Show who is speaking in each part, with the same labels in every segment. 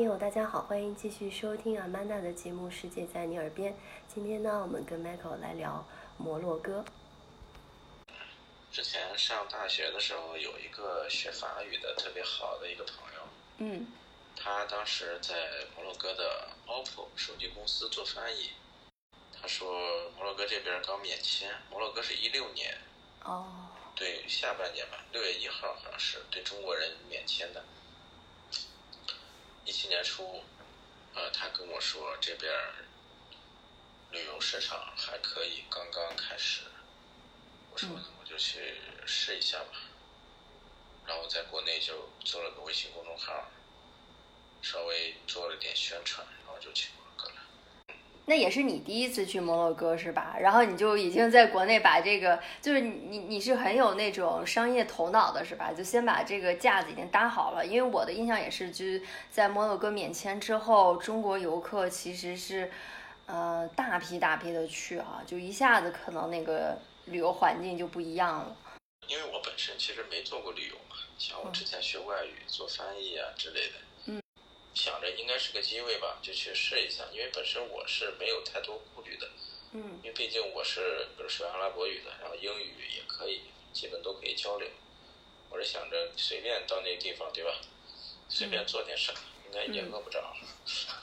Speaker 1: 各位听友，大家好，欢迎继续收听阿曼达的节目《世界在你耳边》。今天呢，我们跟 Michael 来聊摩洛哥。
Speaker 2: 之前上大学的时候，有一个学法语的特别好的一个朋友，
Speaker 1: 嗯
Speaker 2: 他当时在摩洛哥的 OPPO 手机公司做翻译。他说摩洛哥这边刚免签，摩洛哥是一六年，
Speaker 1: 哦，
Speaker 2: 对下半年吧，六月一号好像是对中国人免签的。一七年初，呃，他跟我说这边旅游市场还可以，刚刚开始。我说
Speaker 1: 嗯
Speaker 2: 那我就去试一下吧。然后在国内就做了个微信公众号，稍微做了点宣传，然后就去。
Speaker 1: 那也是你第一次去摩洛哥是吧？然后你就已经在国内把这个，就是你你你是很有那种商业头脑的是吧？就先把这个架子已经搭好了。因为我的印象也是，就在摩洛哥免签之后，中国游客其实是呃大批大批的去啊，就一下子可能那个旅游环境就不一样了。
Speaker 2: 因为我本身其实没做过旅游嘛，像我之前学外语、做翻译啊之类的，想着应该是个机会吧，就去试一下。因为本身我是没有太多顾虑的，
Speaker 1: 嗯
Speaker 2: 因为毕竟我是比如学阿拉伯语的，然后英语也可以，基本都可以交流。我是想着随便到那个地方，对吧？随便做点啥，应该也饿不着。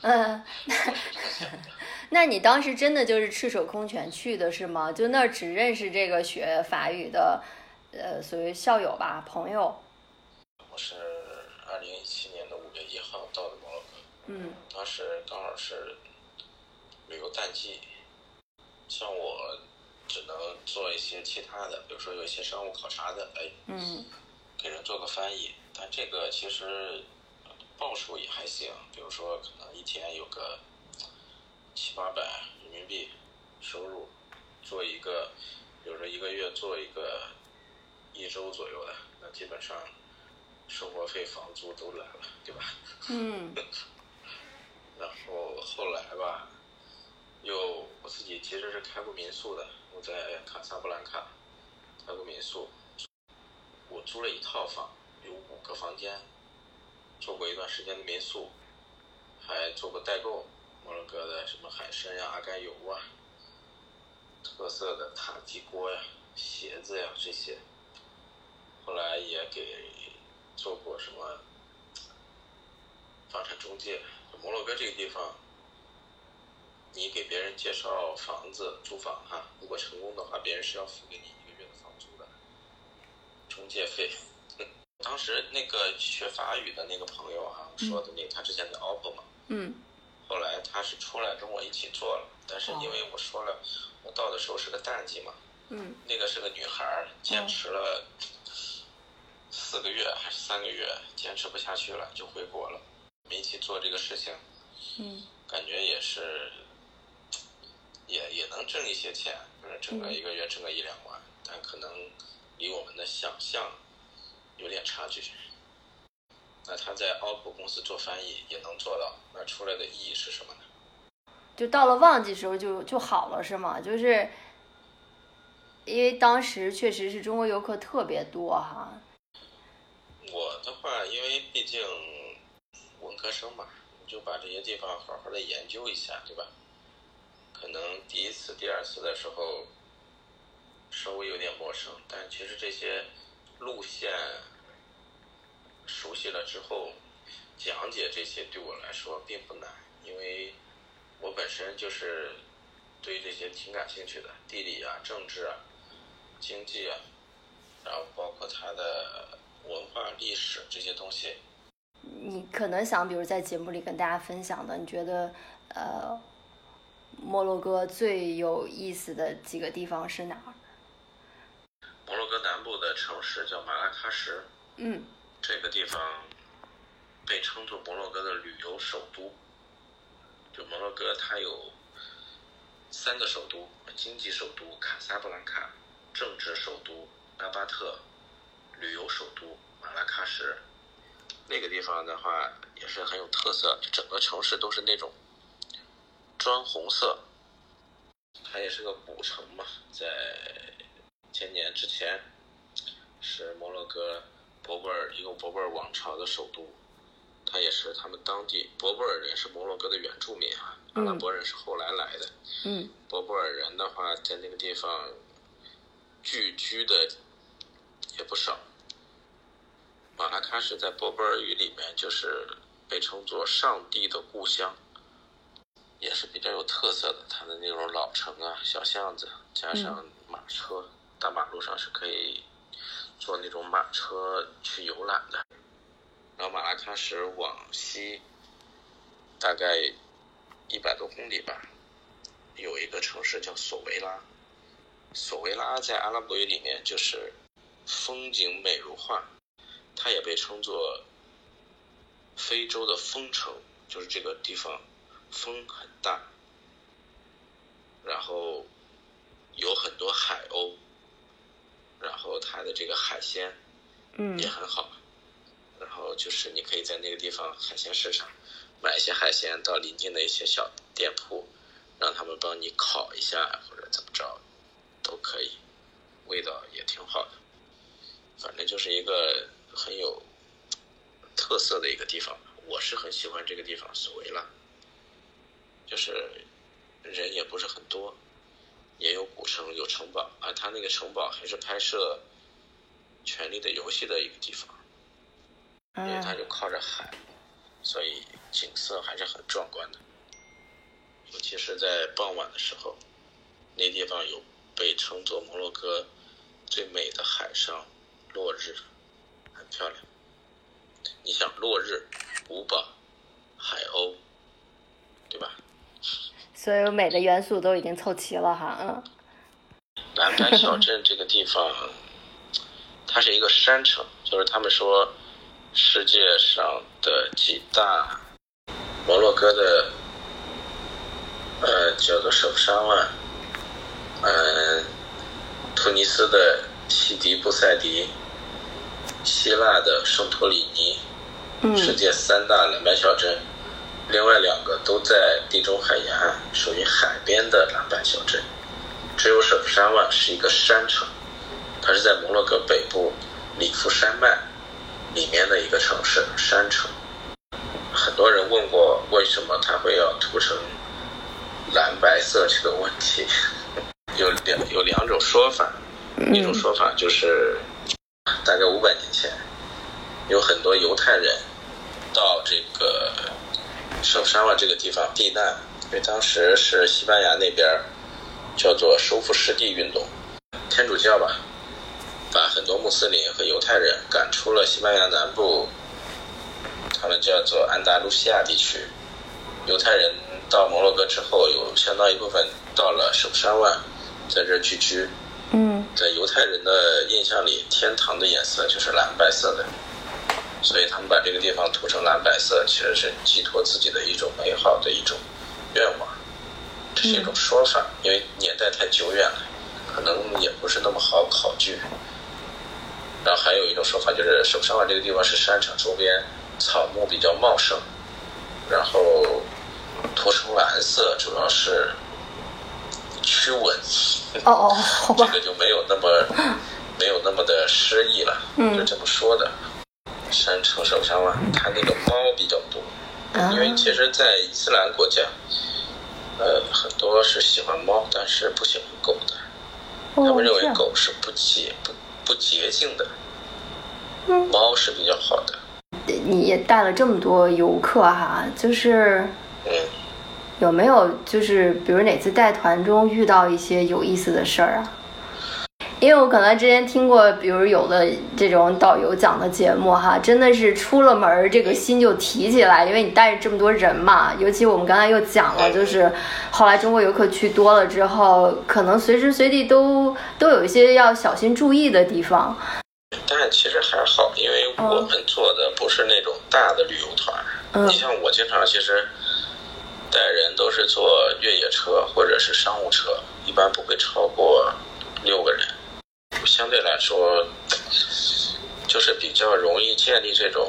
Speaker 1: 嗯。那你当时真的就是赤手空拳去的是吗？就那儿只认识这个学法语的，呃，所谓校友吧，朋友。
Speaker 2: 我是二零一七年的五月一号到的摩洛哥，
Speaker 1: 嗯
Speaker 2: 当时刚好是旅游淡季，像我只能做一些其他的，比如说有一些商务考察的，哎，
Speaker 1: 嗯
Speaker 2: 给人做个翻译。但这个其实呃报酬也还行，比如说可能一天有个七八百人民币收入，做一个，比如说一个月做一个一周左右的，那基本上生活费、房租都来了，对吧？
Speaker 1: 嗯
Speaker 2: 然后后来吧，又我自己其实开过民宿的，我在卡萨布兰卡开过民宿，我租了一套房，有五个房间，做过一段时间的民宿，还做过代购，摩洛哥的什么海参呀、阿甘油啊，特色的塔吉锅呀、鞋子呀这些，后来也给做过什么房产中介。摩洛哥这个地方，你给别人介绍房子、租房哈，如果成功的话，别人是要付给你一个月的房租的，中介费。当时那个学法语的那个朋友哈，我说的那个，他之前在 OPPO 嘛，
Speaker 1: 嗯
Speaker 2: 后来他是出来跟我一起做了，但是因为我说了，我到的时候是个淡季嘛，
Speaker 1: 嗯
Speaker 2: 那个是个女孩，坚持了四个月还是三个月，坚持不下去了，就回国了。我们一起做这个事情，
Speaker 1: 嗯
Speaker 2: 感觉也是，也也能挣一些钱，就是挣个一个月挣个一两万，但可能离我们的想象有点差距。那他在 OPPO 公司做翻译也能做到，那出来的意义是什么呢？
Speaker 1: 就到了旺季时候就就好了是吗？就是因为当时确实是中国游客特别多哈。
Speaker 2: 我的话，因为毕竟文科生嘛，你就把这些地方好好的研究一下，对吧？可能第一次、第二次的时候稍微有点陌生，但其实这些路线熟悉了之后，讲解这些对我来说并不难，因为我本身就是对这些挺感兴趣的，地理啊、政治啊、经济啊，然后包括它的文化、历史这些东西，
Speaker 1: 你可能想，比如在节目里跟大家分享的，你觉得呃，摩洛哥最有意思的几个地方是哪儿？
Speaker 2: 摩洛哥南部的城市叫马拉喀什，
Speaker 1: 嗯
Speaker 2: 这个地方被称作摩洛哥的旅游首都。就摩洛哥，它有三个首都：经济首都卡萨布兰卡、政治首都拉巴特、旅游首都马拉喀什。那个地方的话也是很有特色，整个城市都是那种砖红色。它也是个古城嘛，在千年之前是摩洛哥博布尔一个博布尔王朝的首都，它也是他们当地博布尔人是摩洛哥的原住民啊，阿拉伯人是后来来的。
Speaker 1: 嗯
Speaker 2: 博布尔人的话，在那个地方聚居的也不少。马拉喀什在博布尔语里面就是被称作“上帝的故乡”，也是比较有特色的。它的那种老城啊、小巷子，加上马车，大马路上是可以坐那种马车去游览的。然后马拉喀什往西大概一百多公里吧，有一个城市叫索维拉。索维拉在阿拉伯语里面就是风景美如画，它也被称作非洲的风城，就是这个地方风很大，然后有很多海鸥，然后它的这个海鲜
Speaker 1: 嗯
Speaker 2: 也很好。然后就是你可以在那个地方海鲜市场买一些海鲜，到邻近的一些小店铺，让他们帮你烤一下或者怎么着，都可以，味道也挺好的。反正就是一个很有特色的一个地方，我是很喜欢这个地方，索维拉，就是人也不是很多，也有古城，有城堡啊。它那个城堡还是拍摄《权力的游戏》的一个地方。因为它
Speaker 1: 啊
Speaker 2: 就靠着海，所以景色还是很壮观的。尤其是在傍晚的时候，那地方有被称作摩洛哥最美的海上落日，很漂亮。你想落日、古堡、海鸥，对吧？
Speaker 1: 所有美的元素都已经凑齐了哈，嗯
Speaker 2: 蓝白 小镇这个地方，它是一个山城，就是他们说世界上的几大摩洛哥的，呃，叫做首沙万，嗯、突尼斯的西迪布塞迪，希腊的圣托里尼，世
Speaker 1: 嗯
Speaker 2: 界三大蓝白小镇，另外两个都在地中海沿岸，属于海边的蓝白小镇。只有首府沙万是一个山城，它是在摩洛哥北部里夫山脉里面的一个城市山城。很多人问过为什么它会要涂成蓝白色这个问题，有两有两种说法，一种说法就是大概五百年前，有很多犹太人到这个首沙万这个地方避难，因为当时是西班牙那边叫做收复失地运动，天主教吧，把很多穆斯林和犹太人赶出了西班牙南部，他们叫做安达卢西亚地区。犹太人到摩洛哥之后，有相当一部分到了首沙万，在这儿聚居。
Speaker 1: 嗯
Speaker 2: 在犹太人的印象里，天堂的颜色就是蓝白色的，所以他们把这个地方涂成蓝白色，其实是寄托自己的一种美好的一种愿望，这是一种说法，因为年代太久远了，可能也不是那么好考据。然后还有一种说法就是，首山湾这个地方是山场周边草木比较茂盛，然后涂成蓝色主要是驱蚊。
Speaker 1: 哦哦，好吧，
Speaker 2: 这个就没有那么没有那么的诗意了，
Speaker 1: 嗯
Speaker 2: 就这么说的。山城首山湾，它那个猫比较多，
Speaker 1: 啊
Speaker 2: 因为其实，在伊斯兰国家，呃，很多是喜欢猫，但是不喜欢狗的。他
Speaker 1: 哦
Speaker 2: 们认为狗是不洁不不洁净的，
Speaker 1: 嗯
Speaker 2: 猫是比较好的。
Speaker 1: 你也带了这么多游客哈，就是
Speaker 2: 嗯，
Speaker 1: 有没有就是比如哪次带团中遇到一些有意思的事儿啊？因为我可能之前听过，比如有的这种导游讲的节目哈，真的是出了门儿这个心就提起来，因为你带着这么多人嘛。尤其我们刚才又讲了，就是后来中国游客去多了之后，可能随时随地都都有一些要小心注意的地方。
Speaker 2: 但其实还好，因为我们做的不是那种大的旅游团。
Speaker 1: 嗯
Speaker 2: 你像我经常其实带人都是坐越野车或者是商务车，一般不会超过六个人。相对来说，就是比较容易建立这种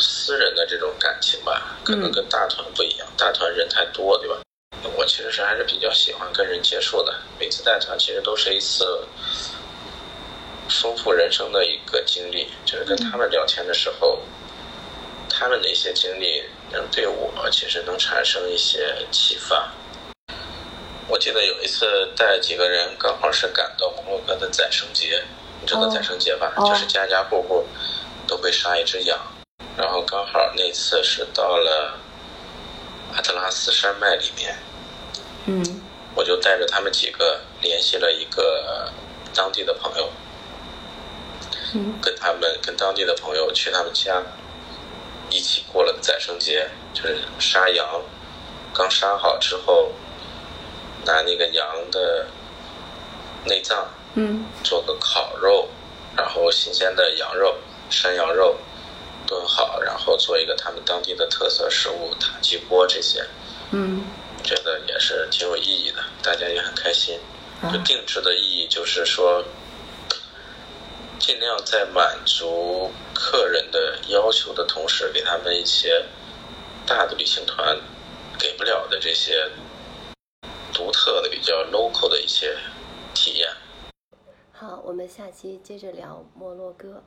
Speaker 2: 私人的这种感情吧，可能跟大团不一样，大团人太多，对吧？我其实是还是比较喜欢跟人接触的，每次带团其实都是一次丰富人生的一个经历，就是跟他们聊天的时候，他们的一些经历能对我其实能产生一些启发。我记得有一次带几个人，刚好是赶到摩洛哥的宰生节，你知道宰生节吧？就是家家户户都会杀一只羊，然后刚好那次是到了阿特拉斯山脉里面，
Speaker 1: 嗯，
Speaker 2: 我就带着他们几个联系了一个当地的朋友，
Speaker 1: 嗯，
Speaker 2: 跟他们跟当地的朋友去他们家。一起过了宰生节，就是杀羊，刚杀好之后，拿那个羊的内脏，
Speaker 1: 嗯，
Speaker 2: 做个烤肉，然后新鲜的羊肉、山羊肉炖好，然后做一个他们当地的特色食物塔吉锅这些，
Speaker 1: 嗯，
Speaker 2: 觉得也是挺有意义的，大家也很开心。
Speaker 1: 啊
Speaker 2: 就定制的意义就是说。尽量在满足客人的要求的同时，给他们一些大的旅行团给不了的这些独特的比较 local 的一些体验。
Speaker 1: 好我们下期接着聊摩洛哥。